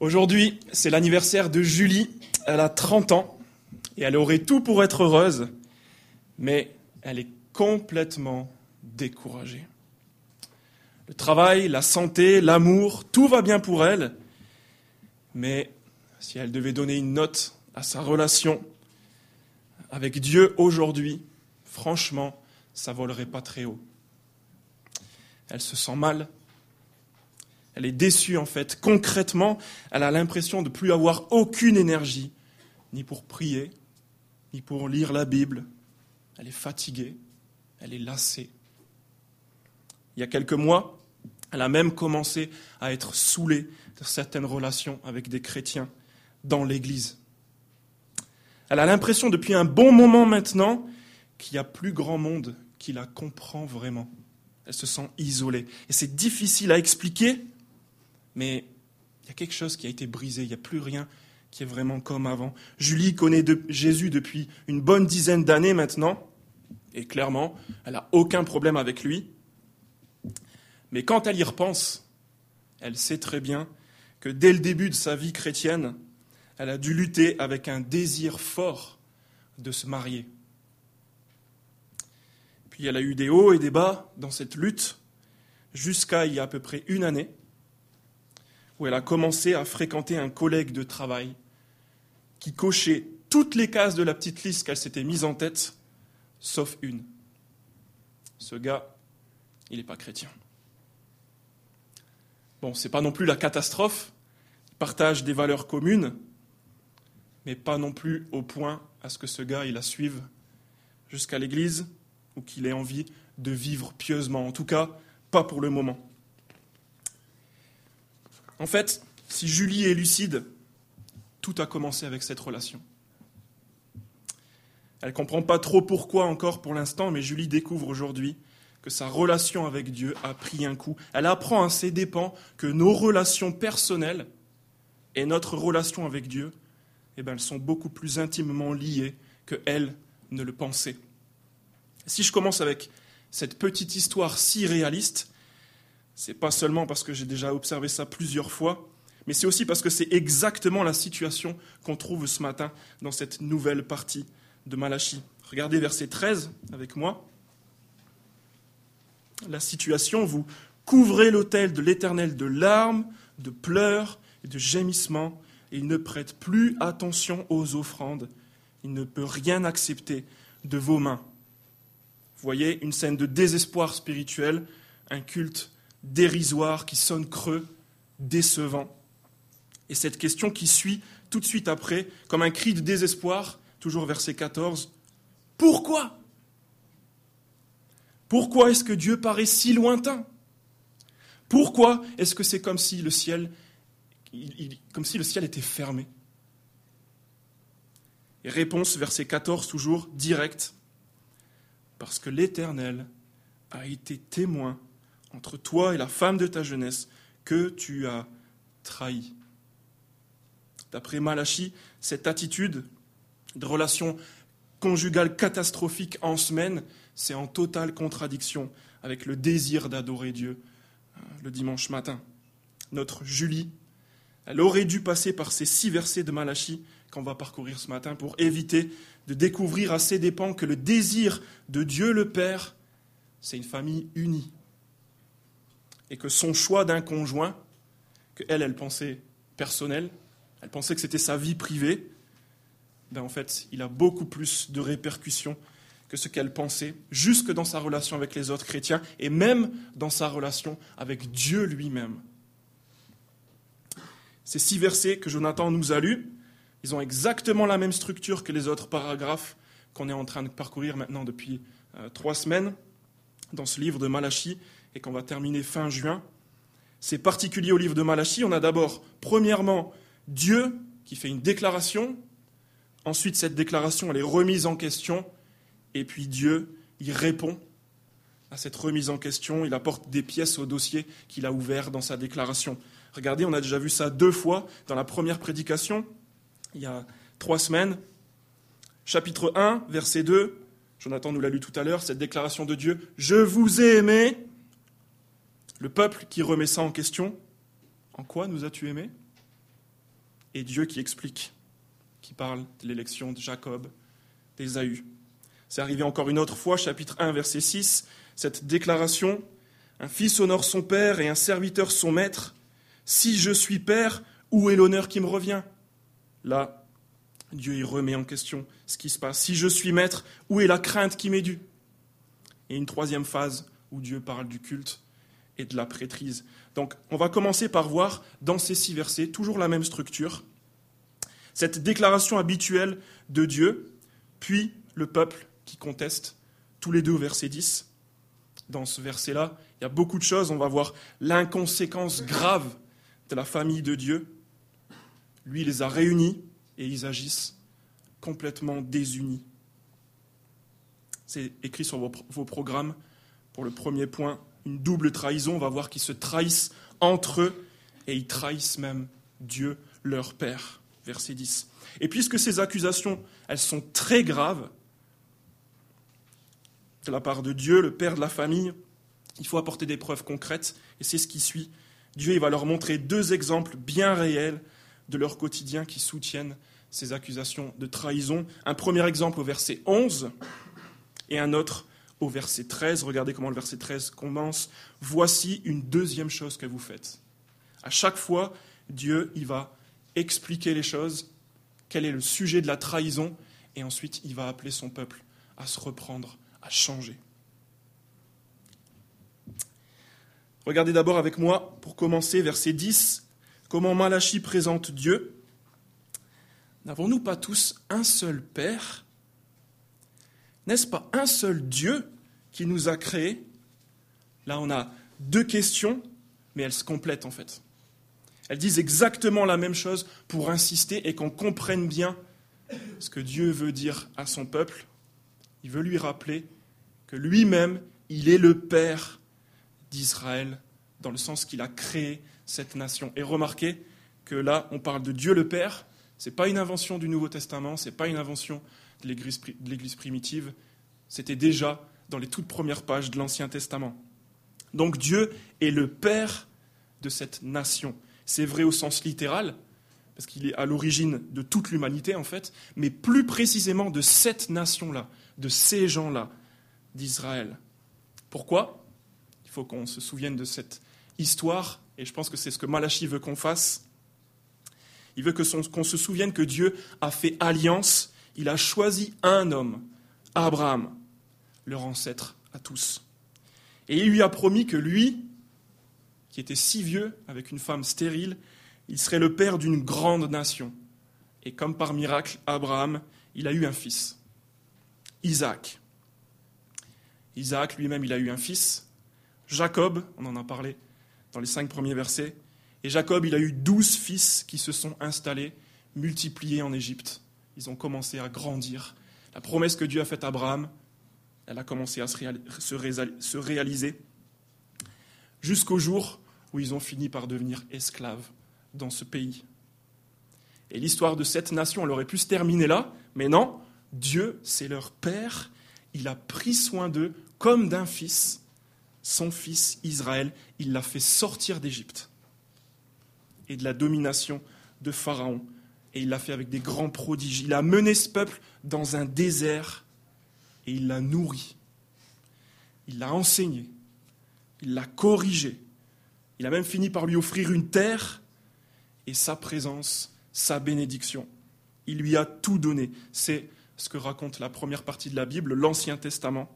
Aujourd'hui, c'est l'anniversaire de Julie. Elle a 30 ans et elle aurait tout pour être heureuse, mais elle est complètement découragée. Le travail, la santé, l'amour, tout va bien pour elle, mais si elle devait donner une note à sa relation avec Dieu aujourd'hui, franchement, ça volerait pas très haut. Elle se sent mal, elle est déçue en fait. Concrètement, elle a l'impression de plus avoir aucune énergie, ni pour prier, ni pour lire la Bible. Elle est fatiguée, elle est lassée. Il y a quelques mois, elle a même commencé à être saoulée de certaines relations avec des chrétiens dans l'Église. Elle a l'impression depuis un bon moment maintenant qu'il n'y a plus grand monde qui la comprend vraiment. Elle se sent isolée. Et c'est difficile à expliquer, mais il y a quelque chose qui a été brisé, il n'y a plus rien qui est vraiment comme avant. Julie connaît Jésus depuis une bonne dizaine d'années maintenant, et clairement, elle n'a aucun problème avec lui. Mais quand elle y repense, elle sait très bien que dès le début de sa vie chrétienne, elle a dû lutter avec un désir fort de se marier. Puis elle a eu des hauts et des bas dans cette lutte, jusqu'à il y a à peu près une année, où elle a commencé à fréquenter un collègue de travail qui cochait toutes les cases de la petite liste qu'elle s'était mise en tête, sauf une. Ce gars, il n'est pas chrétien. Bon, c'est pas non plus la catastrophe, il partage des valeurs communes, mais pas non plus au point à ce que ce gars, il la suive jusqu'à l'église ou qu'il ait envie de vivre pieusement. En tout cas, pas pour le moment. En fait, si Julie est lucide, tout a commencé avec cette relation. Elle ne comprend pas trop pourquoi encore pour l'instant, mais Julie découvre aujourd'hui que sa relation avec Dieu a pris un coup. Elle apprend à ses dépens que nos relations personnelles et notre relation avec Dieu, eh bien, elles sont beaucoup plus intimement liées que elle ne le pensait. Si je commence avec cette petite histoire si réaliste, c'est pas seulement parce que j'ai déjà observé ça plusieurs fois, mais c'est aussi parce que c'est exactement la situation qu'on trouve ce matin dans cette nouvelle partie de Malachie. Regardez verset 13 avec moi. La situation, vous couvrez l'autel de l'Éternel de larmes, de pleurs et de gémissements, et il ne prête plus attention aux offrandes. Il ne peut rien accepter de vos mains. Vous voyez, une scène de désespoir spirituel, un culte dérisoire, qui sonne creux, décevant. Et cette question qui suit tout de suite après, comme un cri de désespoir, toujours verset 14, Pourquoi? Pourquoi est-ce que Dieu paraît si lointain? Pourquoi est-ce que c'est comme si le ciel, était fermé? Et réponse, verset 14, toujours direct, parce que l'Éternel a été témoin entre toi et la femme de ta jeunesse que tu as trahi. D'après Malachi, cette attitude de relation conjugale catastrophique en semaine, c'est en totale contradiction avec le désir d'adorer Dieu euh, le dimanche matin. Notre Julie, elle aurait dû passer par ces six versets de Malachi qu'on va parcourir ce matin pour éviter de découvrir à ses dépens que le désir de Dieu le Père, c'est une famille unie, et que son choix d'un conjoint, que elle, pensait personnel, elle pensait que c'était sa vie privée, ben en fait, il a beaucoup plus de répercussions que ce qu'elle pensait, jusque dans sa relation avec les autres chrétiens et même dans sa relation avec Dieu lui-même. Ces six versets que Jonathan nous a lus, ils ont exactement la même structure que les autres paragraphes qu'on est en train de parcourir maintenant depuis euh, trois semaines dans ce livre de Malachie et qu'on va terminer fin juin. C'est particulier au livre de Malachie. On a d'abord, premièrement, Dieu qui fait une déclaration. Ensuite, cette déclaration, elle est remise en question. Et puis Dieu, il répond à cette remise en question. Il apporte des pièces au dossier qu'il a ouvert dans sa déclaration. Regardez, on a déjà vu ça deux fois dans la première prédication, il y a trois semaines. Chapitre 1, verset 2. Jonathan nous l'a lu tout à l'heure, cette déclaration de Dieu. Je vous ai aimé, le peuple qui remet ça en question, en quoi nous as-tu aimés et Dieu qui explique, qui parle de l'élection de Jacob, d'Ésaü. C'est arrivé encore une autre fois, chapitre 1, verset 6, cette déclaration Un fils honore son père et un serviteur son maître. Si je suis père, où est l'honneur qui me revient? Là, Dieu y remet en question ce qui se passe. Si je suis maître, où est la crainte qui m'est due? Et une troisième phase où Dieu parle du culte et de la prêtrise. Donc on va commencer par voir dans ces six versets, toujours la même structure, cette déclaration habituelle de Dieu, puis le peuple qui conteste, tous les deux au verset 10. Dans ce verset-là, il y a beaucoup de choses. On va voir l'inconséquence grave de la famille de Dieu. Lui, il les a réunis et ils agissent complètement désunis. C'est écrit sur vos, programmes pour le premier point, une double trahison. On va voir qu'ils se trahissent entre eux et ils trahissent même Dieu, leur Père. Verset 10. Et puisque ces accusations, elles sont très graves, de la part de Dieu, le Père de la famille, il faut apporter des preuves concrètes, et c'est ce qui suit. Dieu il va leur montrer deux exemples bien réels de leur quotidien qui soutiennent ces accusations de trahison. Un premier exemple au verset 11 et un autre au verset 13. Regardez comment le verset 13 commence. Voici une deuxième chose que vous faites. À chaque fois, Dieu, il va expliquer les choses, quel est le sujet de la trahison, et ensuite il va appeler son peuple à se reprendre, à changer. Regardez d'abord avec moi, pour commencer, verset 10, comment Malachie présente Dieu? N'avons-nous pas tous un seul Père N'est-ce pas un seul Dieu qui nous a créés? Là, on a deux questions, mais elles se complètent en fait. Elles disent exactement la même chose pour insister et qu'on comprenne bien ce que Dieu veut dire à son peuple. Il veut lui rappeler que lui-même, il est le Père d'Israël, dans le sens qu'il a créé cette nation. Et remarquez que là, on parle de Dieu le Père. Ce n'est pas une invention du Nouveau Testament, ce n'est pas une invention de l'Église primitive. C'était déjà dans les toutes premières pages de l'Ancien Testament. Donc Dieu est le Père de cette nation. C'est vrai au sens littéral, parce qu'il est à l'origine de toute l'humanité en fait, mais plus précisément de cette nation-là, de ces gens-là, d'Israël. Pourquoi? Il faut qu'on se souvienne de cette histoire, et je pense que c'est ce que Malachi veut qu'on fasse. Il veut qu'on se souvienne que Dieu a fait alliance, il a choisi un homme, Abraham, leur ancêtre à tous. Et il lui a promis que lui, qui était si vieux, avec une femme stérile, il serait le père d'une grande nation. Et comme par miracle, Abraham, il a eu un fils, Isaac. Isaac lui-même, il a eu un fils, Jacob, on en a parlé dans les cinq premiers versets, et Jacob, il a eu douze fils qui se sont installés, multipliés en Égypte. Ils ont commencé à grandir. La promesse que Dieu a faite à Abraham, elle a commencé à se réaliser jusqu'au jour où ils ont fini par devenir esclaves dans ce pays. Et l'histoire de cette nation, elle aurait pu se terminer là, mais non, Dieu, c'est leur Père, il a pris soin d'eux comme d'un fils, son fils Israël, il l'a fait sortir d'Égypte et de la domination de Pharaon, et il l'a fait avec des grands prodiges. Il a mené ce peuple dans un désert et il l'a nourri. Il l'a enseigné. Il l'a corrigé. Il a même fini par lui offrir une terre et sa présence, sa bénédiction. Il lui a tout donné. C'est ce que raconte la première partie de la Bible, l'Ancien Testament.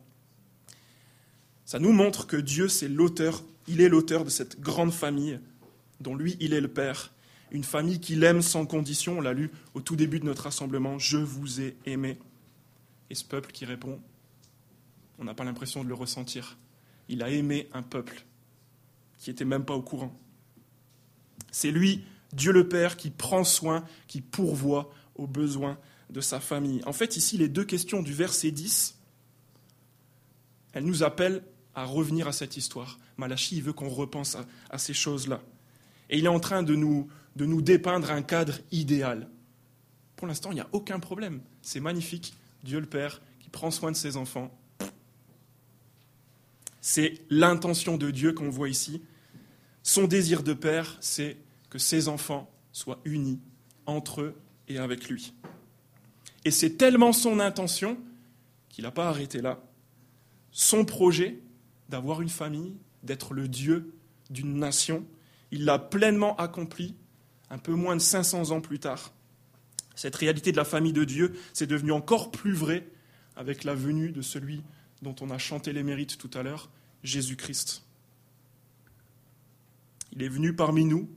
Ça nous montre que Dieu, c'est l'auteur, il est l'auteur de cette grande famille dont lui, il est le Père. Une famille qu'il aime sans condition, on l'a lu au tout début de notre rassemblement, je vous ai aimé. Et ce peuple qui répond, on n'a pas l'impression de le ressentir. Il a aimé un peuple qui n'était même pas au courant. C'est lui, Dieu le Père, qui prend soin, qui pourvoit aux besoins de sa famille. En fait, ici, les deux questions du verset 10, elles nous appellent à revenir à cette histoire. Malachi veut qu'on repense à, à ces choses-là. Et il est en train de nous, de nous dépeindre un cadre idéal. Pour l'instant, il n'y a aucun problème. C'est magnifique. Dieu le Père qui prend soin de ses enfants. C'est l'intention de Dieu qu'on voit ici. Son désir de Père, c'est que ses enfants soient unis entre eux et avec lui. Et c'est tellement son intention qu'il n'a pas arrêté là. Son projet d'avoir une famille, d'être le Dieu d'une nation, il l'a pleinement accompli un peu moins de 500 ans plus tard. Cette réalité de la famille de Dieu, c'est devenu encore plus vrai avec la venue de celui dont on a chanté les mérites tout à l'heure, Jésus-Christ. Il est venu parmi nous,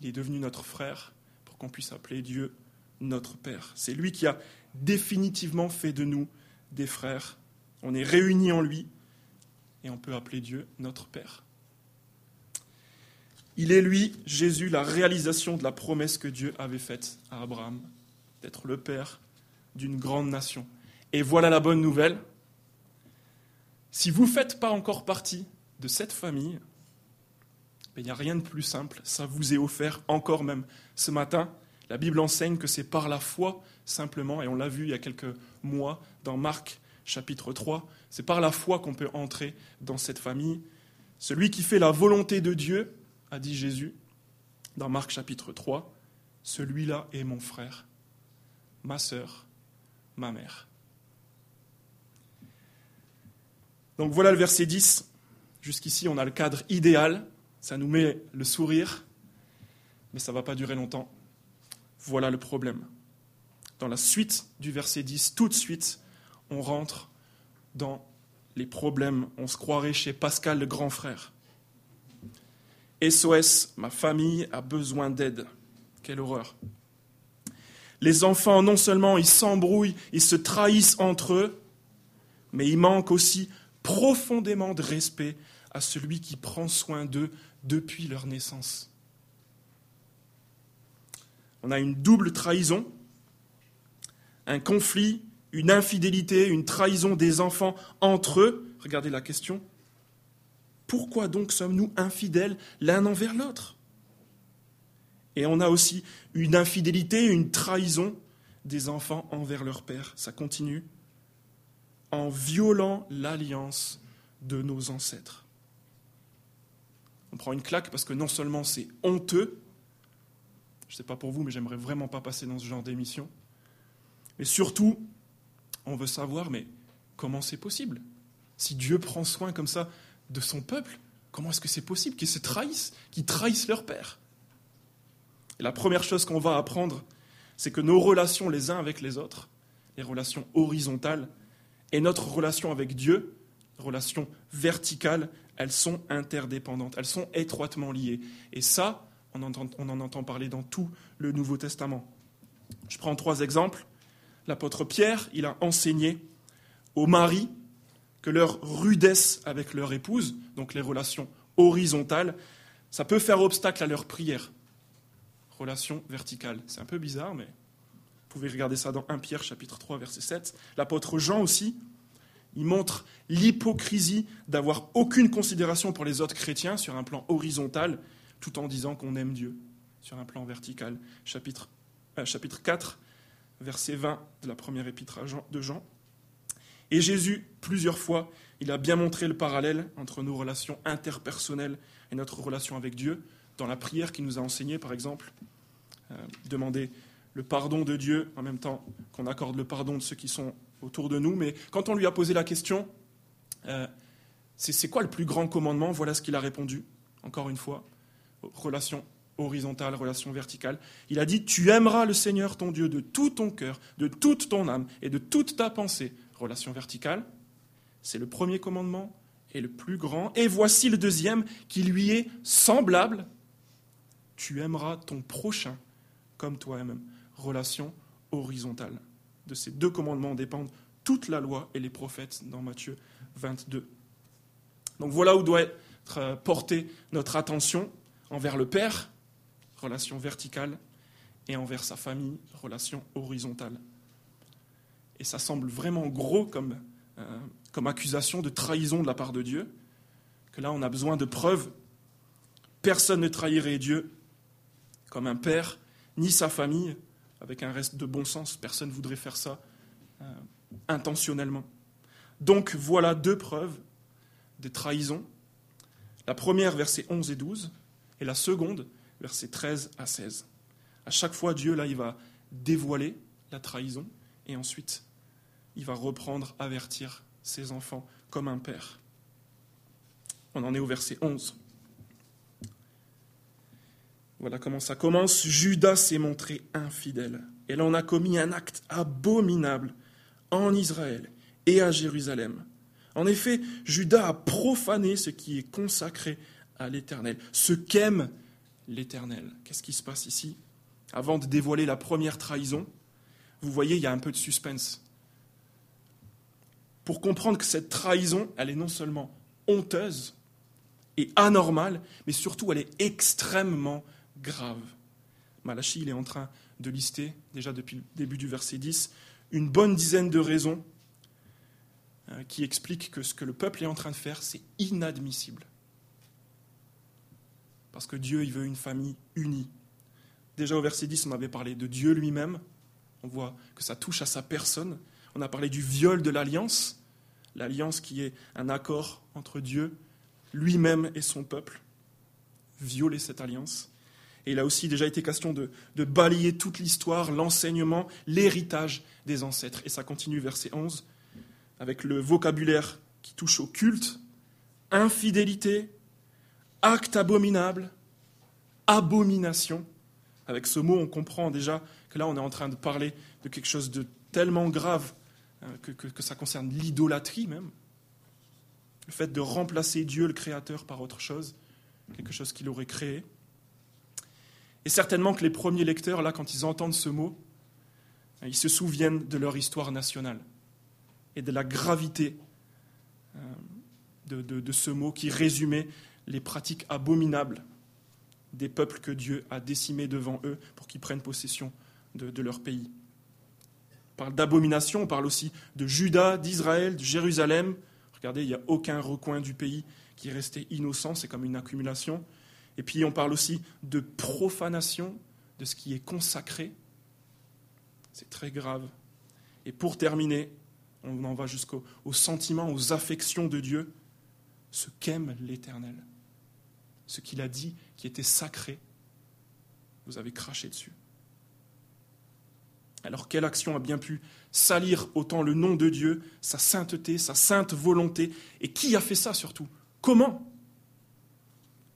il est devenu notre frère pour qu'on puisse appeler Dieu notre Père. C'est lui qui a définitivement fait de nous des frères. On est réunis en lui et on peut appeler Dieu notre Père. Il est lui, Jésus, la réalisation de la promesse que Dieu avait faite à Abraham, d'être le Père d'une grande nation. Et voilà la bonne nouvelle. Si vous ne faites pas encore partie de cette famille, il n'y a rien de plus simple. Ça vous est offert encore même ce matin. La Bible enseigne que c'est par la foi simplement, et on l'a vu il y a quelques mois dans Marc chapitre 3, c'est par la foi qu'on peut entrer dans cette famille. Celui qui fait la volonté de Dieu, a dit Jésus dans Marc chapitre 3, celui-là est mon frère, ma sœur, ma mère. Donc voilà le verset 10. Jusqu'ici, on a le cadre idéal. Ça nous met le sourire, mais ça ne va pas durer longtemps. Voilà le problème. Dans la suite du verset 10, tout de suite, on rentre dans les problèmes. On se croirait chez Pascal le grand frère. SOS, ma famille a besoin d'aide. Quelle horreur. Les enfants, non seulement ils s'embrouillent, ils se trahissent entre eux, mais ils manquent aussi profondément de respect à celui qui prend soin d'eux depuis leur naissance. On a une double trahison, un conflit, une infidélité, une trahison des enfants entre eux. Regardez la question. Pourquoi donc sommes-nous infidèles l'un envers l'autre? Et on a aussi une infidélité, une trahison des enfants envers leur père. Ça continue. En violant l'alliance de nos ancêtres on prend une claque parce que non seulement c'est honteux, je ne sais pas pour vous, mais j'aimerais vraiment pas passer dans ce genre d'émission, mais surtout, on veut savoir, mais comment c'est possible? Si Dieu prend soin comme ça de son peuple, comment est-ce que c'est possible qu'ils se trahissent, qu'ils trahissent leur Père? La première chose qu'on va apprendre, c'est que nos relations les uns avec les autres, les relations horizontales, et notre relation avec Dieu, relation verticale, elles sont interdépendantes, elles sont étroitement liées. Et ça, on, en entend parler dans tout le Nouveau Testament. Je prends trois exemples. L'apôtre Pierre, il a enseigné aux maris que leur rudesse avec leur épouse, donc les relations horizontales, ça peut faire obstacle à leur prière. Relation verticale. C'est un peu bizarre, mais vous pouvez regarder ça dans 1 Pierre chapitre 3 verset 7. L'apôtre Jean aussi, il montre l'hypocrisie d'avoir aucune considération pour les autres chrétiens sur un plan horizontal, tout en disant qu'on aime Dieu sur un plan vertical. Chapitre, euh, chapitre 4, verset 20 de la première épître de Jean. Et Jésus, plusieurs fois, il a bien montré le parallèle entre nos relations interpersonnelles et notre relation avec Dieu. Dans la prière qu'il nous a enseignée, par exemple, euh, demander le pardon de Dieu en même temps qu'on accorde le pardon de ceux qui sont autour de nous, mais quand on lui a posé la question, euh, c'est quoi le plus grand commandement? Voilà ce qu'il a répondu, encore une fois, relation horizontale, relation verticale. Il a dit, tu aimeras le Seigneur ton Dieu de tout ton cœur, de toute ton âme et de toute ta pensée. Relation verticale, c'est le premier commandement et le plus grand. Et voici le deuxième qui lui est semblable. Tu aimeras ton prochain comme toi-même. Relation horizontale de ces deux commandements dépendent toute la loi et les prophètes dans Matthieu 22. Donc voilà où doit être portée notre attention envers le Père, relation verticale, et envers sa famille, relation horizontale. Et ça semble vraiment gros comme, euh, comme accusation de trahison de la part de Dieu, que là on a besoin de preuves. Personne ne trahirait Dieu comme un père, ni sa famille, avec un reste de bon sens. Personne ne voudrait faire ça euh, intentionnellement. Donc voilà deux preuves de trahison. La première, versets 11 et 12, et la seconde, versets 13 à 16. À chaque fois, Dieu, là, il va dévoiler la trahison et ensuite, il va reprendre, avertir ses enfants comme un père. On en est au verset 11. Voilà comment ça commence. Judas s'est montré infidèle. Elle en a commis un acte abominable en Israël et à Jérusalem. En effet, Judas a profané ce qui est consacré à l'Éternel, ce qu'aime l'Éternel. Qu'est-ce qui se passe ici? Avant de dévoiler la première trahison, vous voyez, il y a un peu de suspense. Pour comprendre que cette trahison, elle est non seulement honteuse et anormale, mais surtout elle est extrêmement grave. Malachi, il est en train de lister, déjà depuis le début du verset 10, une bonne dizaine de raisons euh, qui expliquent que ce que le peuple est en train de faire, c'est inadmissible. Parce que Dieu, il veut une famille unie. Déjà au verset 10, on avait parlé de Dieu lui-même. On voit que ça touche à sa personne. On a parlé du viol de l'alliance, l'alliance qui est un accord entre Dieu lui-même et son peuple. Violer cette alliance. Et il a aussi déjà été question de, balayer toute l'histoire, l'enseignement, l'héritage des ancêtres. Et ça continue, verset 11, avec le vocabulaire qui touche au culte, infidélité, acte abominable, abomination. Avec ce mot, on comprend déjà là, on est en train de parler de quelque chose de tellement grave hein, que, ça concerne l'idolâtrie même. Le fait de remplacer Dieu, le Créateur, par autre chose, quelque chose qu'il aurait créé. Et certainement que les premiers lecteurs, là, quand ils entendent ce mot, hein, ils se souviennent de leur histoire nationale et de la gravité euh, de, ce mot qui résumait les pratiques abominables des peuples que Dieu a décimés devant eux pour qu'ils prennent possession de, leur pays. On parle d'abomination, on parle aussi de Juda, d'Israël, de Jérusalem. Regardez, il n'y a aucun recoin du pays qui est resté innocent, c'est comme une accumulation. Et puis on parle aussi de profanation de ce qui est consacré. C'est très grave. Et pour terminer, on en va jusqu'au sentiment, aux affections de Dieu, ce qu'aime l'Éternel, ce qu'il a dit qui était sacré. Vous avez craché dessus. Alors quelle action a bien pu salir autant le nom de Dieu, sa sainteté, sa sainte volonté? Et qui a fait ça surtout? Comment?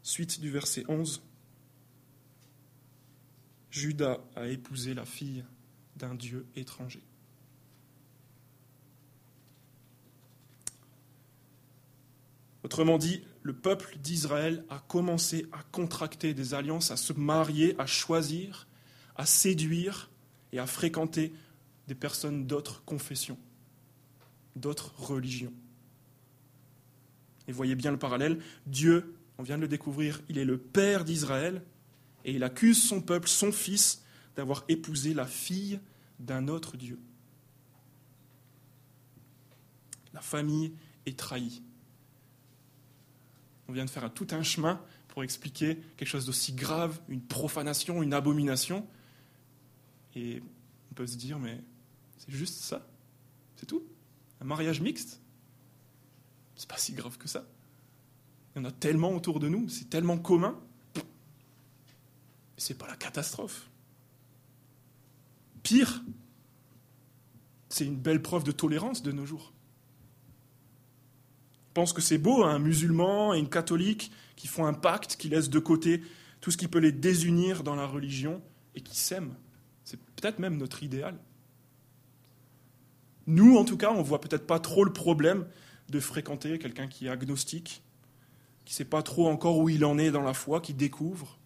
Suite du verset 11. Judas a épousé la fille d'un Dieu étranger. Autrement dit, le peuple d'Israël a commencé à contracter des alliances, à se marier, à choisir, à séduire et à fréquenter des personnes d'autres confessions, d'autres religions. Et voyez bien le parallèle, Dieu on vient de le découvrir, il est le père d'Israël, et il accuse son peuple, son fils, d'avoir épousé la fille d'un autre Dieu. La famille est trahie. On vient de faire tout un chemin pour expliquer quelque chose d'aussi grave, une profanation, une abomination. Et on peut se dire, mais c'est juste ça? C'est tout? Un mariage mixte? C'est pas si grave que ça? Il y en a tellement autour de nous, c'est tellement commun. C'est pas la catastrophe. Pire, c'est une belle preuve de tolérance de nos jours. Je pense que c'est beau, hein, un musulman et une catholique qui font un pacte, qui laissent de côté tout ce qui peut les désunir dans la religion et qui s'aiment. C'est peut-être même notre idéal. Nous, en tout cas, on ne voit peut-être pas trop le problème de fréquenter quelqu'un qui est agnostique, qui ne sait pas trop encore où il en est dans la foi, qui découvre.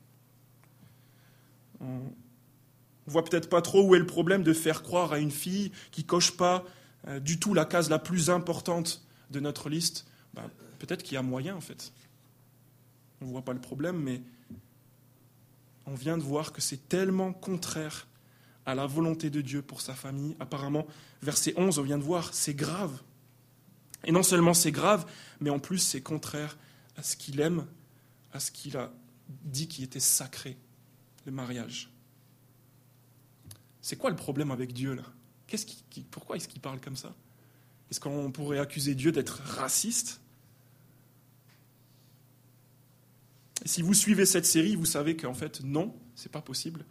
On ne voit peut-être pas trop où est le problème de faire croire à une fille qui coche pas euh, du tout la case la plus importante de notre liste. Ben, peut-être qu'il y a moyen en fait. On ne voit pas le problème, mais on vient de voir que c'est tellement contraire à la volonté de Dieu pour sa famille. Apparemment, verset 11, on vient de voir, c'est grave. Et non seulement c'est grave, mais en plus c'est contraire à ce qu'il aime, à ce qu'il a dit qui était sacré, le mariage. C'est quoi le problème avec Dieu là? Pourquoi est-ce qu'il parle comme ça? Est-ce qu'on pourrait accuser Dieu d'être raciste? Si vous suivez cette série, vous savez qu'en fait, non, c'est pas possible.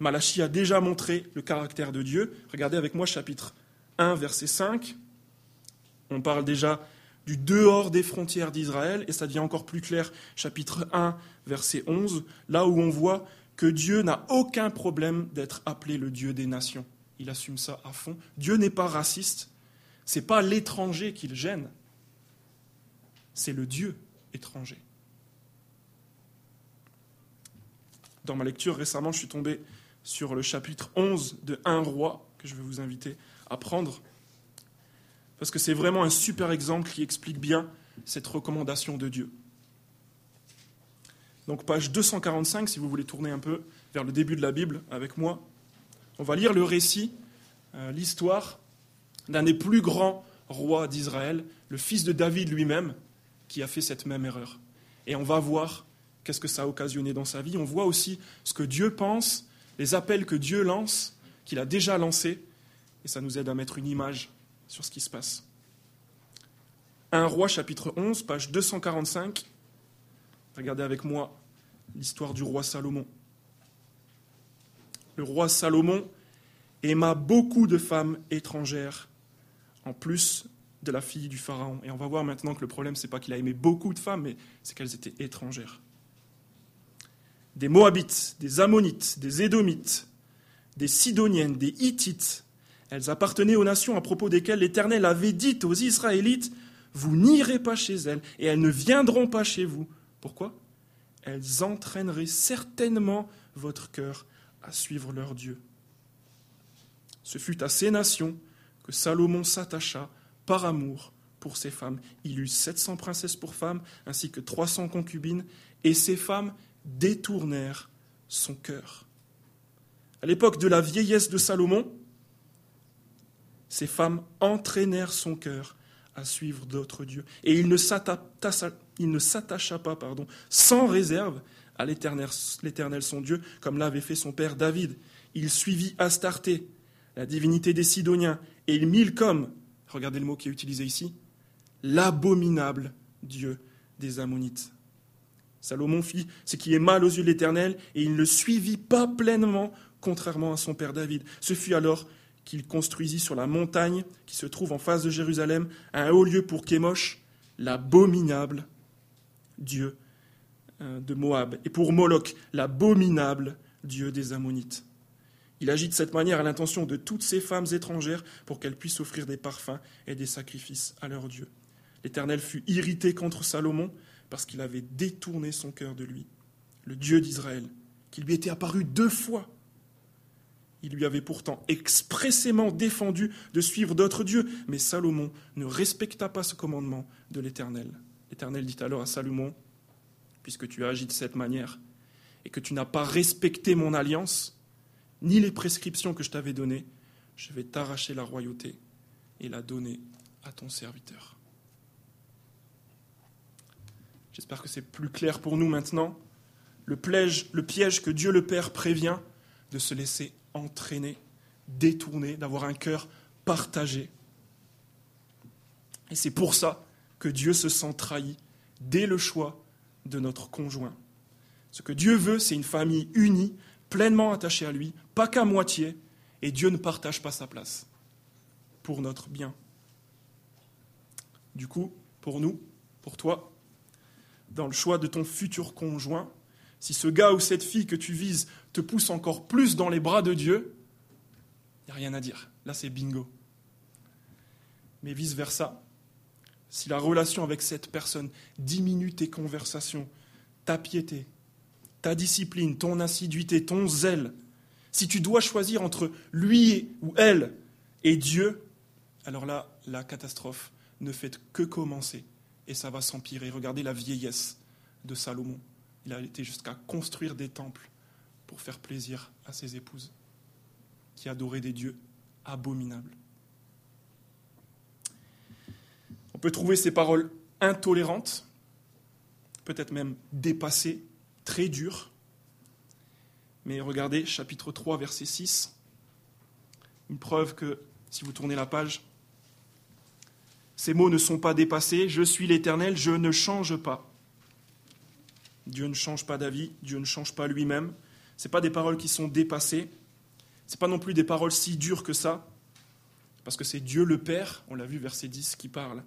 Malachie a déjà montré le caractère de Dieu. Regardez avec moi chapitre 1, verset 5. On parle déjà du dehors des frontières d'Israël, et ça devient encore plus clair, chapitre 1, verset 11, là où on voit que Dieu n'a aucun problème d'être appelé le Dieu des nations. Il assume ça à fond. Dieu n'est pas raciste, c'est pas l'étranger qui le gêne, c'est le Dieu étranger. Dans ma lecture récemment, je suis tombé sur le chapitre 11 de Un roi, que je vais vous inviter à prendre, parce que c'est vraiment un super exemple qui explique bien cette recommandation de Dieu. Donc page 245, si vous voulez tourner un peu vers le début de la Bible avec moi, on va lire le récit, euh, l'histoire d'un des plus grands rois d'Israël, le fils de David lui-même, qui a fait cette même erreur. Et on va voir qu'est-ce que ça a occasionné dans sa vie. On voit aussi ce que Dieu pense les appels que Dieu lance, qu'il a déjà lancés, et ça nous aide à mettre une image sur ce qui se passe. Un roi chapitre 11, page 245. Regardez avec moi l'histoire du roi Salomon. Le roi Salomon aima beaucoup de femmes étrangères, en plus de la fille du Pharaon. Et on va voir maintenant que le problème, ce n'est pas qu'il a aimé beaucoup de femmes, mais c'est qu'elles étaient étrangères des Moabites, des Ammonites, des Édomites, des Sidoniennes, des Hittites. Elles appartenaient aux nations à propos desquelles l'Éternel avait dit aux Israélites, Vous n'irez pas chez elles, et elles ne viendront pas chez vous. Pourquoi? Elles entraîneraient certainement votre cœur à suivre leur Dieu. Ce fut à ces nations que Salomon s'attacha par amour pour ses femmes. Il eut 700 princesses pour femmes, ainsi que 300 concubines, et ces femmes détournèrent son cœur. À l'époque de la vieillesse de Salomon, ces femmes entraînèrent son cœur à suivre d'autres dieux. Et il ne s'attacha pas pardon, sans réserve à l'Éternel son Dieu, comme l'avait fait son père David. Il suivit Astarté, la divinité des Sidoniens, et il mit comme, regardez le mot qui est utilisé ici, l'abominable Dieu des Ammonites. Salomon fit ce qui est mal aux yeux de l'Éternel, et il ne suivit pas pleinement, contrairement à son père David. Ce fut alors qu'il construisit sur la montagne qui se trouve en face de Jérusalem un haut lieu pour Kémosh, l'abominable Dieu euh, de Moab, et pour Moloch, l'abominable Dieu des Ammonites. Il agit de cette manière à l'intention de toutes ces femmes étrangères pour qu'elles puissent offrir des parfums et des sacrifices à leur Dieu. L'Éternel fut irrité contre Salomon parce qu'il avait détourné son cœur de lui, le Dieu d'Israël, qui lui était apparu deux fois. Il lui avait pourtant expressément défendu de suivre d'autres dieux, mais Salomon ne respecta pas ce commandement de l'Éternel. L'Éternel dit alors à Salomon, puisque tu as agi de cette manière, et que tu n'as pas respecté mon alliance, ni les prescriptions que je t'avais données, je vais t'arracher la royauté et la donner à ton serviteur. J'espère que c'est plus clair pour nous maintenant. Le piège, que Dieu le Père prévient de se laisser entraîner, détourner, d'avoir un cœur partagé. Et c'est pour ça que Dieu se sent trahi dès le choix de notre conjoint. Ce que Dieu veut, c'est une famille unie, pleinement attachée à lui, pas qu'à moitié, et Dieu ne partage pas sa place pour notre bien. Du coup, pour nous, pour toi, dans le choix de ton futur conjoint, si ce gars ou cette fille que tu vises te pousse encore plus dans les bras de Dieu, il n'y a rien à dire. Là, c'est bingo. Mais vice-versa, si la relation avec cette personne diminue tes conversations, ta piété, ta discipline, ton assiduité, ton zèle, si tu dois choisir entre lui ou elle et Dieu, alors là, la catastrophe ne fait que commencer et ça va s'empirer. Regardez la vieillesse de Salomon. Il a été jusqu'à construire des temples pour faire plaisir à ses épouses, qui adoraient des dieux abominables. On peut trouver ces paroles intolérantes, peut-être même dépassées, très dures. Mais regardez, chapitre 3, verset 6, une preuve que, si vous tournez la page, ces mots ne sont pas dépassés. Je suis l'Éternel, je ne change pas. Dieu ne change pas d'avis, Dieu ne change pas lui-même. Ce pas des paroles qui sont dépassées. Ce pas non plus des paroles si dures que ça. Parce que c'est Dieu le Père, on l'a vu verset 10, qui parle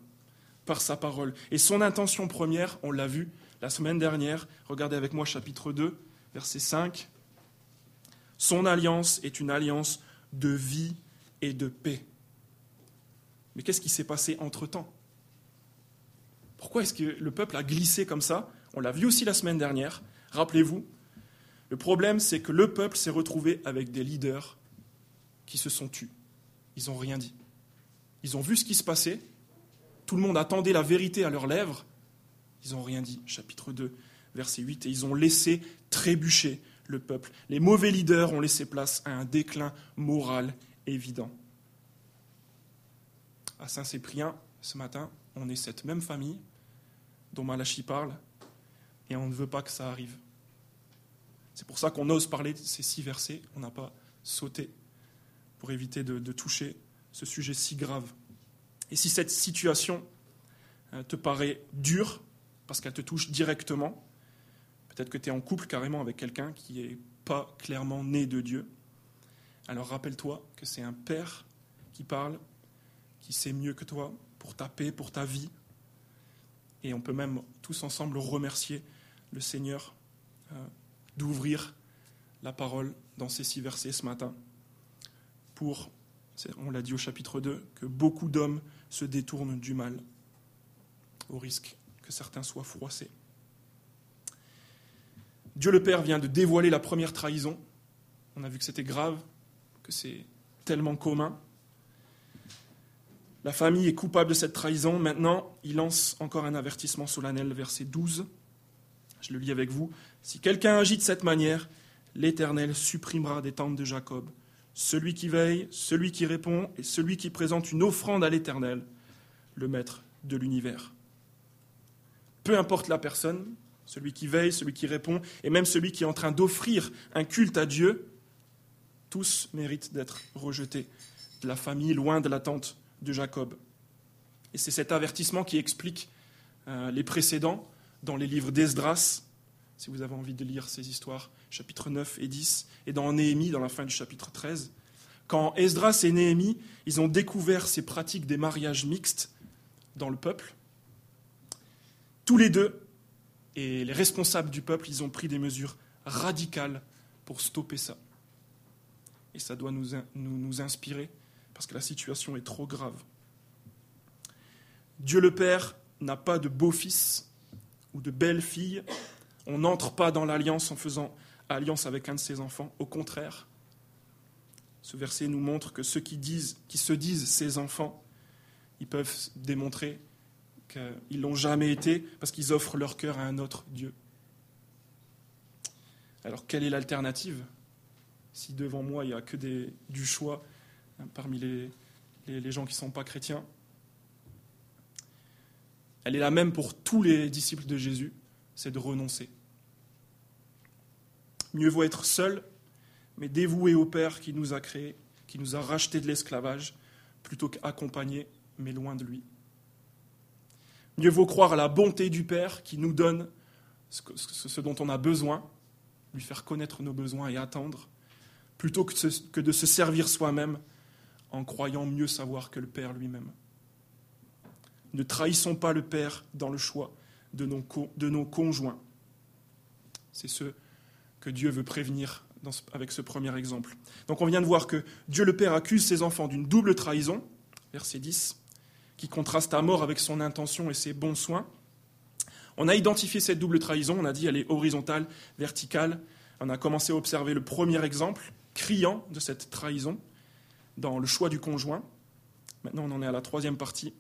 par sa parole. Et son intention première, on l'a vu la semaine dernière, regardez avec moi chapitre 2, verset 5. Son alliance est une alliance de vie et de paix. Mais qu'est-ce qui s'est passé entre-temps? Pourquoi est-ce que le peuple a glissé comme ça? On l'a vu aussi la semaine dernière. Rappelez-vous, le problème c'est que le peuple s'est retrouvé avec des leaders qui se sont tus. Ils n'ont rien dit. Ils ont vu ce qui se passait. Tout le monde attendait la vérité à leurs lèvres. Ils n'ont rien dit. Chapitre 2, verset 8. Et ils ont laissé trébucher le peuple. Les mauvais leaders ont laissé place à un déclin moral évident. À Saint-Cyprien, ce matin, on est cette même famille dont Malachi parle, et on ne veut pas que ça arrive. C'est pour ça qu'on ose parler de ces six versets. On n'a pas sauté pour éviter de, de toucher ce sujet si grave. Et si cette situation euh, te paraît dure, parce qu'elle te touche directement, peut-être que tu es en couple carrément avec quelqu'un qui n'est pas clairement né de Dieu, alors rappelle-toi que c'est un Père qui parle, qui sait mieux que toi pour ta paix, pour ta vie. Et on peut même tous ensemble remercier le Seigneur euh, d'ouvrir la parole dans ces six versets ce matin pour on l'a dit au chapitre 2, que beaucoup d'hommes se détournent du mal, au risque que certains soient froissés. Dieu le Père vient de dévoiler la première trahison. On a vu que c'était grave, que c'est tellement commun. La famille est coupable de cette trahison. Maintenant, il lance encore un avertissement solennel, verset 12. Je le lis avec vous. Si quelqu'un agit de cette manière, l'Éternel supprimera des tentes de Jacob celui qui veille, celui qui répond et celui qui présente une offrande à l'Éternel, le Maître de l'univers. Peu importe la personne, celui qui veille, celui qui répond, et même celui qui est en train d'offrir un culte à Dieu, tous méritent d'être rejetés de la famille, loin de la tente de Jacob. Et c'est cet avertissement qui explique euh, les précédents dans les livres d'Esdras, si vous avez envie de lire ces histoires, chapitre 9 et 10, et dans Néhémie, dans la fin du chapitre 13. Quand Esdras et Néhémie, ils ont découvert ces pratiques des mariages mixtes dans le peuple, tous les deux, et les responsables du peuple, ils ont pris des mesures radicales pour stopper ça. Et ça doit nous, nous, nous inspirer, parce que la situation est trop grave. Dieu le Père n'a pas de beau-fils ou de belle-fille on n'entre pas dans l'alliance en faisant alliance avec un de ses enfants. Au contraire, ce verset nous montre que ceux qui, disent, qui se disent ses enfants, ils peuvent démontrer qu'ils l'ont jamais été parce qu'ils offrent leur cœur à un autre Dieu. Alors quelle est l'alternative? Si devant moi il n'y a que du choix parmi les, les gens qui ne sont pas chrétiens, elle est la même pour tous les disciples de Jésus c'est de renoncer. Mieux vaut être seul, mais dévoué au Père qui nous a créés, qui nous a rachetés de l'esclavage, plutôt qu'accompagné, mais loin de lui. Mieux vaut croire à la bonté du Père qui nous donne ce dont on a besoin, lui faire connaître nos besoins et attendre, plutôt que de se servir soi-même en croyant mieux savoir que le Père lui-même. Ne trahissons pas le Père dans le choix, de nos, de nos conjoints. C'est ce que Dieu veut prévenir avec ce premier exemple. Donc on vient de voir que Dieu le Père accuse ses enfants d'une double trahison, verset 10, qui contraste à mort avec son intention et ses bons soins. On a identifié cette double trahison, on a dit elle est horizontale, verticale. On a commencé à observer le premier exemple criant de cette trahison dans le choix du conjoint. Maintenant on en est à la troisième partie,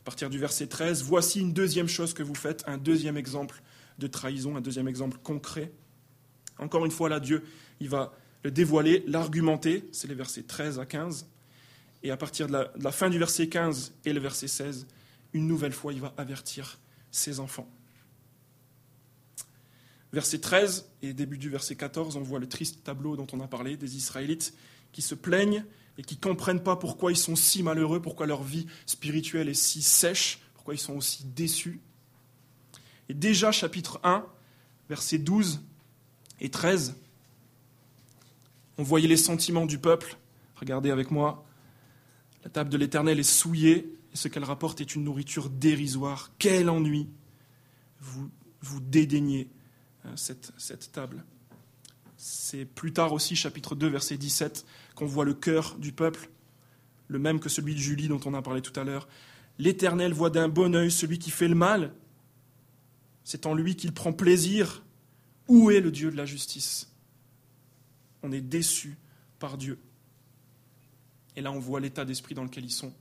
à partir du verset 13, voici une deuxième chose que vous faites, un deuxième exemple de trahison, un deuxième exemple concret. Encore une fois, là, Dieu, il va le dévoiler, l'argumenter, c'est les versets 13 à 15. Et à partir de la, de la, fin du verset 15 et le verset 16, une nouvelle fois, il va avertir ses enfants. Verset 13 et début du verset 14, on voit le triste tableau dont on a parlé des Israélites qui se plaignent et qui ne comprennent pas pourquoi ils sont si malheureux, pourquoi leur vie spirituelle est si sèche, pourquoi ils sont aussi déçus. Et déjà, chapitre 1, versets 12 et 13, On voyait les sentiments du peuple. Regardez avec moi. La table de l'Éternel est souillée et ce qu'elle rapporte est une nourriture dérisoire. Quel ennui Vous, vous dédaignez euh, cette, cette table. C'est plus tard aussi, chapitre 2, verset 17, qu'on voit le cœur du peuple, le même que celui de Julie dont on a parlé tout à l'heure. L'Éternel voit d'un bon œil celui qui fait le mal. C'est en lui qu'il prend plaisir. Où est le Dieu de la justice? On est déçu par Dieu. Et là, on voit l'état d'esprit dans lequel ils sont,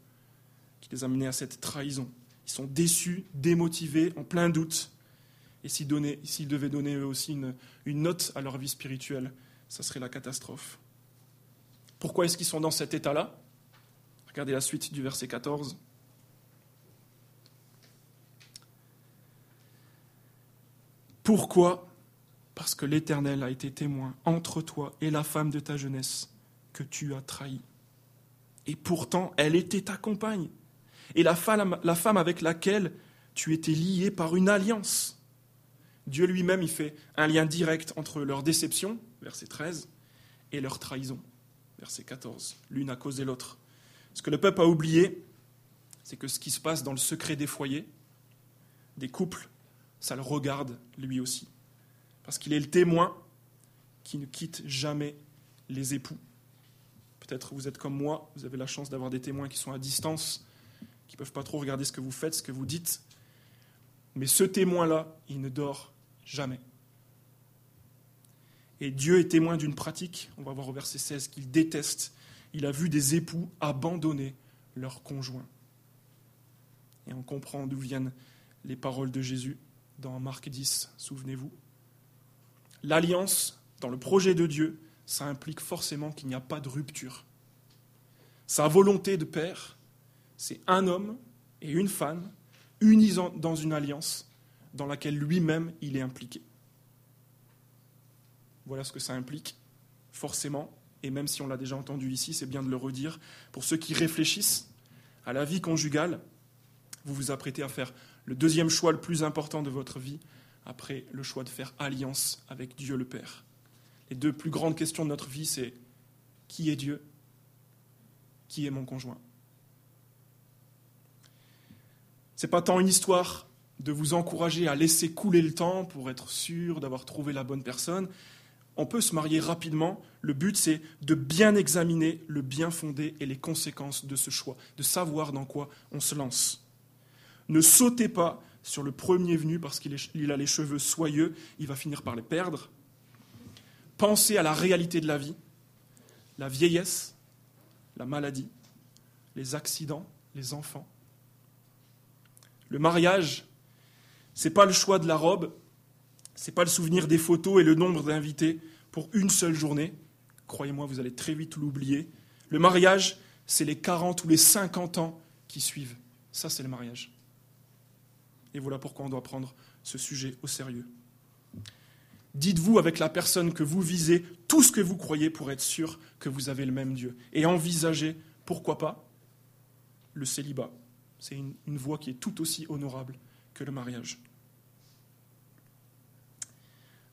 qui les a menés à cette trahison. Ils sont déçus, démotivés, en plein doute. Et s'ils, devaient donner eux aussi une, une note à leur vie spirituelle, ça serait la catastrophe. Pourquoi est-ce qu'ils sont dans cet état-là? Regardez la suite du verset 14. Pourquoi? Parce que l'Éternel a été témoin entre toi et la femme de ta jeunesse que tu as trahi. Et pourtant, elle était ta compagne, et la femme, la femme avec laquelle tu étais lié par une alliance. Dieu lui-même, il fait un lien direct entre leur déception, verset 13, et leur trahison, verset 14. L'une a causé l'autre. Ce que le peuple a oublié, c'est que ce qui se passe dans le secret des foyers, des couples, ça le regarde lui aussi. Parce qu'il est le témoin qui ne quitte jamais les époux. Peut-être vous êtes comme moi, vous avez la chance d'avoir des témoins qui sont à distance, qui ne peuvent pas trop regarder ce que vous faites, ce que vous dites. Mais ce témoin-là, il ne dort jamais. Et Dieu est témoin d'une pratique, on va voir au verset 16, qu'il déteste. Il a vu des époux abandonner leurs conjoints. Et on comprend d'où viennent les paroles de Jésus dans Marc 10, souvenez-vous. L'alliance dans le projet de Dieu, ça implique forcément qu'il n'y a pas de rupture. Sa volonté de père, c'est un homme et une femme unis dans une alliance dans laquelle lui-même il est impliqué. Voilà ce que ça implique, forcément, et même si on l'a déjà entendu ici, c'est bien de le redire, pour ceux qui réfléchissent à la vie conjugale, vous vous apprêtez à faire le deuxième choix le plus important de votre vie, après le choix de faire alliance avec Dieu le Père. Les deux plus grandes questions de notre vie, c'est qui est Dieu? Qui est mon conjoint? Ce n'est pas tant une histoire de vous encourager à laisser couler le temps pour être sûr d'avoir trouvé la bonne personne. On peut se marier rapidement. Le but, c'est de bien examiner le bien fondé et les conséquences de ce choix, de savoir dans quoi on se lance. Ne sautez pas sur le premier venu parce qu'il a les cheveux soyeux, il va finir par les perdre. Pensez à la réalité de la vie, la vieillesse, la maladie, les accidents, les enfants. Le mariage, ce n'est pas le choix de la robe, n'est pas le souvenir des photos et le nombre d'invités pour une seule journée. Croyez-moi, vous allez très vite l'oublier. Le mariage, c'est les 40 ou les 50 ans qui suivent. Ça, c'est le mariage. Et voilà pourquoi on doit prendre ce sujet au sérieux. Dites-vous avec la personne que vous visez tout ce que vous croyez pour être sûr que vous avez le même Dieu. Et envisagez, pourquoi pas, le célibat. C'est une voie qui est tout aussi honorable que le mariage.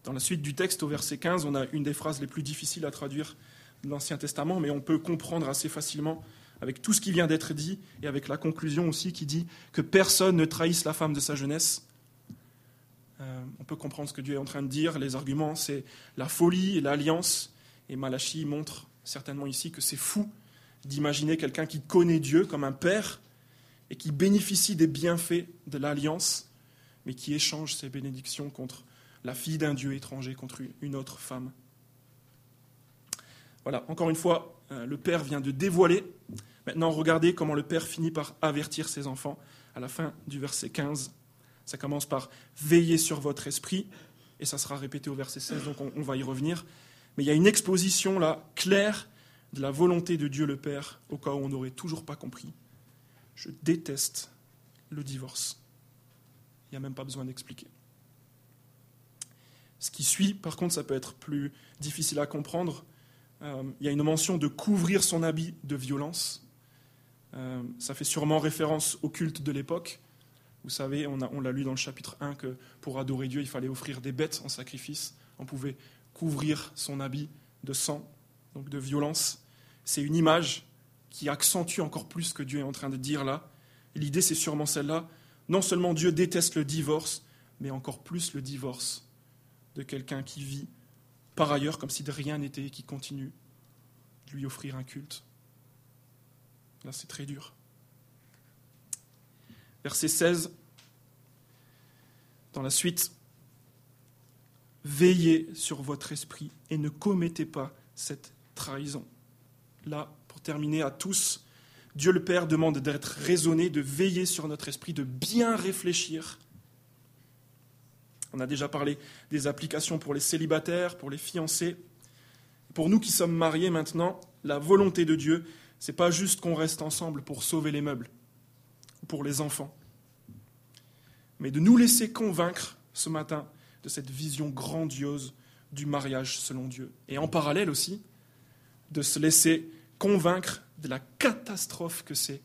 Dans la suite du texte, au verset 15, on a une des phrases les plus difficiles à traduire de l'Ancien Testament, mais on peut comprendre assez facilement avec tout ce qui vient d'être dit et avec la conclusion aussi qui dit que personne ne trahisse la femme de sa jeunesse. Euh, on peut comprendre ce que Dieu est en train de dire. Les arguments, c'est la folie et l'alliance. Et Malachi montre certainement ici que c'est fou d'imaginer quelqu'un qui connaît Dieu comme un père et qui bénéficie des bienfaits de l'alliance, mais qui échange ses bénédictions contre la fille d'un Dieu étranger, contre une autre femme. Voilà, encore une fois, euh, le Père vient de dévoiler. Maintenant, regardez comment le Père finit par avertir ses enfants à la fin du verset 15. Ça commence par veiller sur votre esprit, et ça sera répété au verset 16, donc on, va y revenir. Mais il y a une exposition là claire de la volonté de Dieu le Père, au cas où on n'aurait toujours pas compris. Je déteste le divorce. Il n'y a même pas besoin d'expliquer. Ce qui suit, par contre, ça peut être plus difficile à comprendre. Euh, il y a une mention de couvrir son habit de violence. Euh, ça fait sûrement référence au culte de l'époque. Vous savez, on, on l'a lu dans le chapitre 1 que pour adorer Dieu, il fallait offrir des bêtes en sacrifice. On pouvait couvrir son habit de sang. donc de violence. C'est une image qui accentue encore plus ce que Dieu est en train de dire là. l'idée, c'est sûrement celle-là. Non seulement Dieu déteste le divorce, mais encore plus le divorce de quelqu'un qui vit par ailleurs comme si de rien n'était et qui continue de lui offrir un culte. Là, c'est très dur. Verset 16, dans la suite, Veillez sur votre esprit et ne commettez pas cette trahison. Là, pour terminer, à tous, Dieu le Père demande d'être raisonné, de veiller sur notre esprit, de bien réfléchir. On a déjà parlé des applications pour les célibataires, pour les fiancés. Pour nous qui sommes mariés maintenant, la volonté de Dieu, c'est pas juste qu'on reste ensemble pour sauver les meubles ou pour les enfants, mais de nous laisser convaincre ce matin de cette vision grandiose du mariage selon Dieu. Et en parallèle aussi, de se laisser convaincre de la catastrophe que c'est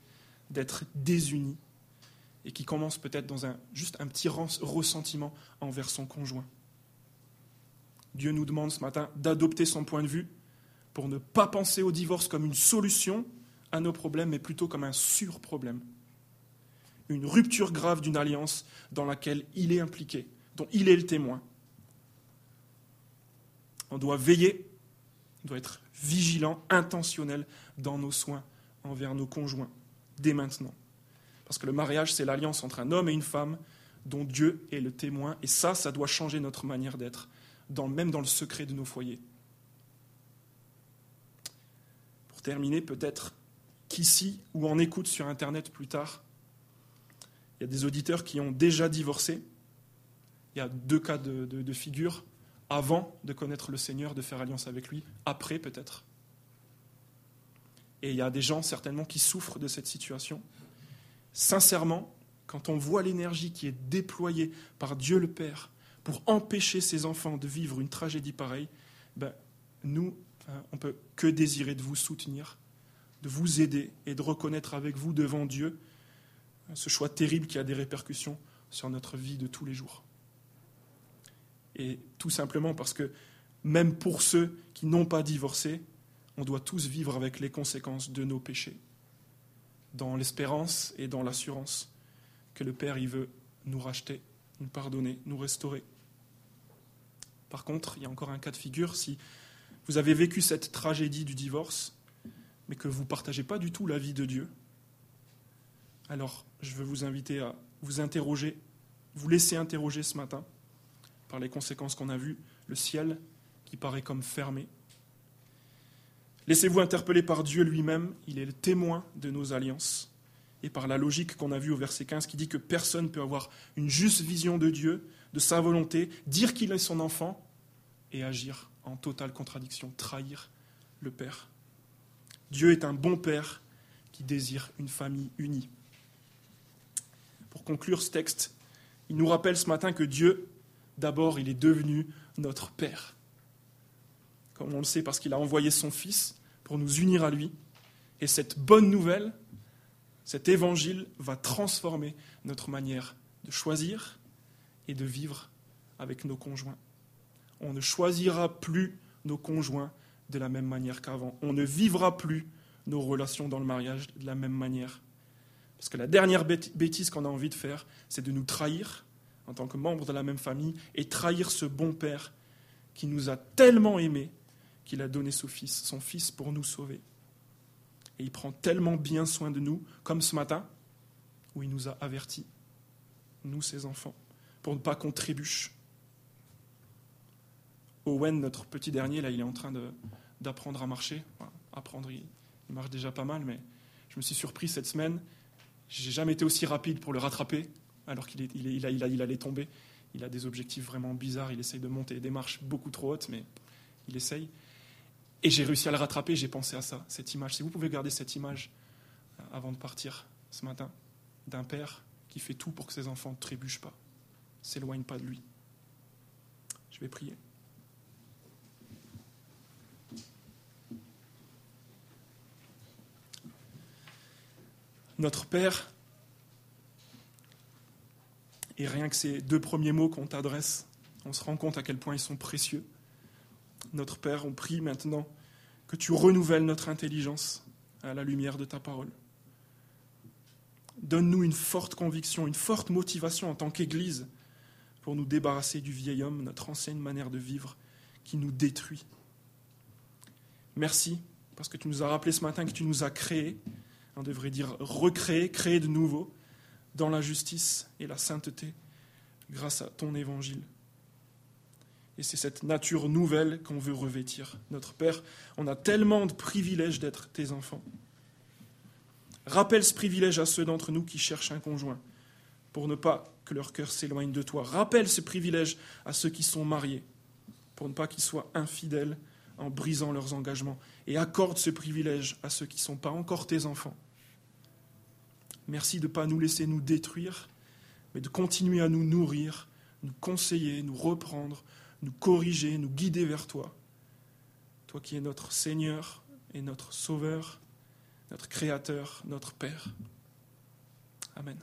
d'être désunis et qui commence peut-être dans un, juste un petit ressentiment envers son conjoint. Dieu nous demande ce matin d'adopter son point de vue pour ne pas penser au divorce comme une solution à nos problèmes, mais plutôt comme un surproblème. Une rupture grave d'une alliance dans laquelle il est impliqué, dont il est le témoin. On doit veiller, on doit être vigilant, intentionnel dans nos soins envers nos conjoints, dès maintenant. Parce que le mariage, c'est l'alliance entre un homme et une femme dont Dieu est le témoin, et ça, ça doit changer notre manière d'être, même dans le secret de nos foyers. Pour terminer, peut-être qu'ici, ou en écoute sur Internet plus tard, il y a des auditeurs qui ont déjà divorcé. Il y a deux cas de, figure avant de connaître le Seigneur, de faire alliance avec lui, après peut-être. Et il y a des gens certainement qui souffrent de cette situation. Sincèrement, quand on voit l'énergie qui est déployée par Dieu le Père pour empêcher ses enfants de vivre une tragédie pareille, ben, nous, hein, on ne peut que désirer de vous soutenir, de vous aider et de reconnaître avec vous devant Dieu ce choix terrible qui a des répercussions sur notre vie de tous les jours. Et tout simplement parce que même pour ceux qui n'ont pas divorcé, on doit tous vivre avec les conséquences de nos péchés, dans l'espérance et dans l'assurance que le Père y veut nous racheter, nous pardonner, nous restaurer. Par contre, il y a encore un cas de figure, si vous avez vécu cette tragédie du divorce, mais que vous ne partagez pas du tout la vie de Dieu, alors je veux vous inviter à vous interroger, vous laisser interroger ce matin par les conséquences qu'on a vues, le ciel qui paraît comme fermé. Laissez-vous interpeller par Dieu lui-même, il est le témoin de nos alliances, et par la logique qu'on a vue au verset 15 qui dit que personne ne peut avoir une juste vision de Dieu, de sa volonté, dire qu'il est son enfant, et agir en totale contradiction, trahir le Père. Dieu est un bon Père qui désire une famille unie. Pour conclure ce texte, il nous rappelle ce matin que Dieu D'abord, il est devenu notre Père. On le sait, parce qu'il a envoyé son Fils pour nous unir à lui. Et cette bonne nouvelle, cet évangile va transformer notre manière de choisir et de vivre avec nos conjoints. On ne choisira plus nos conjoints de la même manière qu'avant. On ne vivra plus nos relations dans le mariage de la même manière. Parce que la dernière bêtise qu'on a envie de faire, c'est de nous trahir en tant que membre de la même famille et trahir ce bon Père qui nous a tellement aimés qu'il a donné son Fils, son Fils pour nous sauver. Et il prend tellement bien soin de nous, comme ce matin, où il nous a avertis, nous ses enfants, pour ne pas qu'on trébuche. Owen, notre petit dernier, là, il est en train d'apprendre à marcher. apprendre, il, marche déjà pas mal, mais je me suis surpris cette semaine. J'ai jamais été aussi rapide pour le rattraper alors qu'il il, il, il, allait tomber. Il a des objectifs vraiment bizarres, il essaye de monter des marches beaucoup trop hautes, mais il essaye. Et j'ai réussi à le rattraper, j'ai pensé à ça, cette image. Si vous pouvez garder cette image euh, avant de partir ce matin, d'un père qui fait tout pour que ses enfants ne trébuchent pas, s'éloignent pas de lui. Je vais prier. Notre Père, et rien que ces deux premiers mots qu'on t'adresse, on se rend compte à quel point ils sont précieux. Notre Père, on prie maintenant que tu renouvelles notre intelligence à la lumière de ta parole. Donne-nous une forte conviction, une forte motivation en tant qu'Église pour nous débarrasser du vieil homme, notre ancienne manière de vivre qui nous détruit. Merci parce que tu nous as rappelé ce matin que tu nous as créés, on devrait dire recréés, créés de nouveau, dans la justice et la sainteté, grâce à ton évangile. Et c'est cette nature nouvelle qu'on veut revêtir. Notre Père, on a tellement de privilèges d'être tes enfants. Rappelle ce privilège à ceux d'entre nous qui cherchent un conjoint, pour ne pas que leur cœur s'éloigne de toi. Rappelle ce privilège à ceux qui sont mariés, pour ne pas qu'ils soient infidèles en brisant leurs engagements. Et accorde ce privilège à ceux qui ne sont pas encore tes enfants. Merci de ne pas nous laisser nous détruire, mais de continuer à nous nourrir, nous conseiller, nous reprendre, nous corriger, nous guider vers toi. Toi qui es notre Seigneur et notre Sauveur, notre Créateur, notre Père. Amen.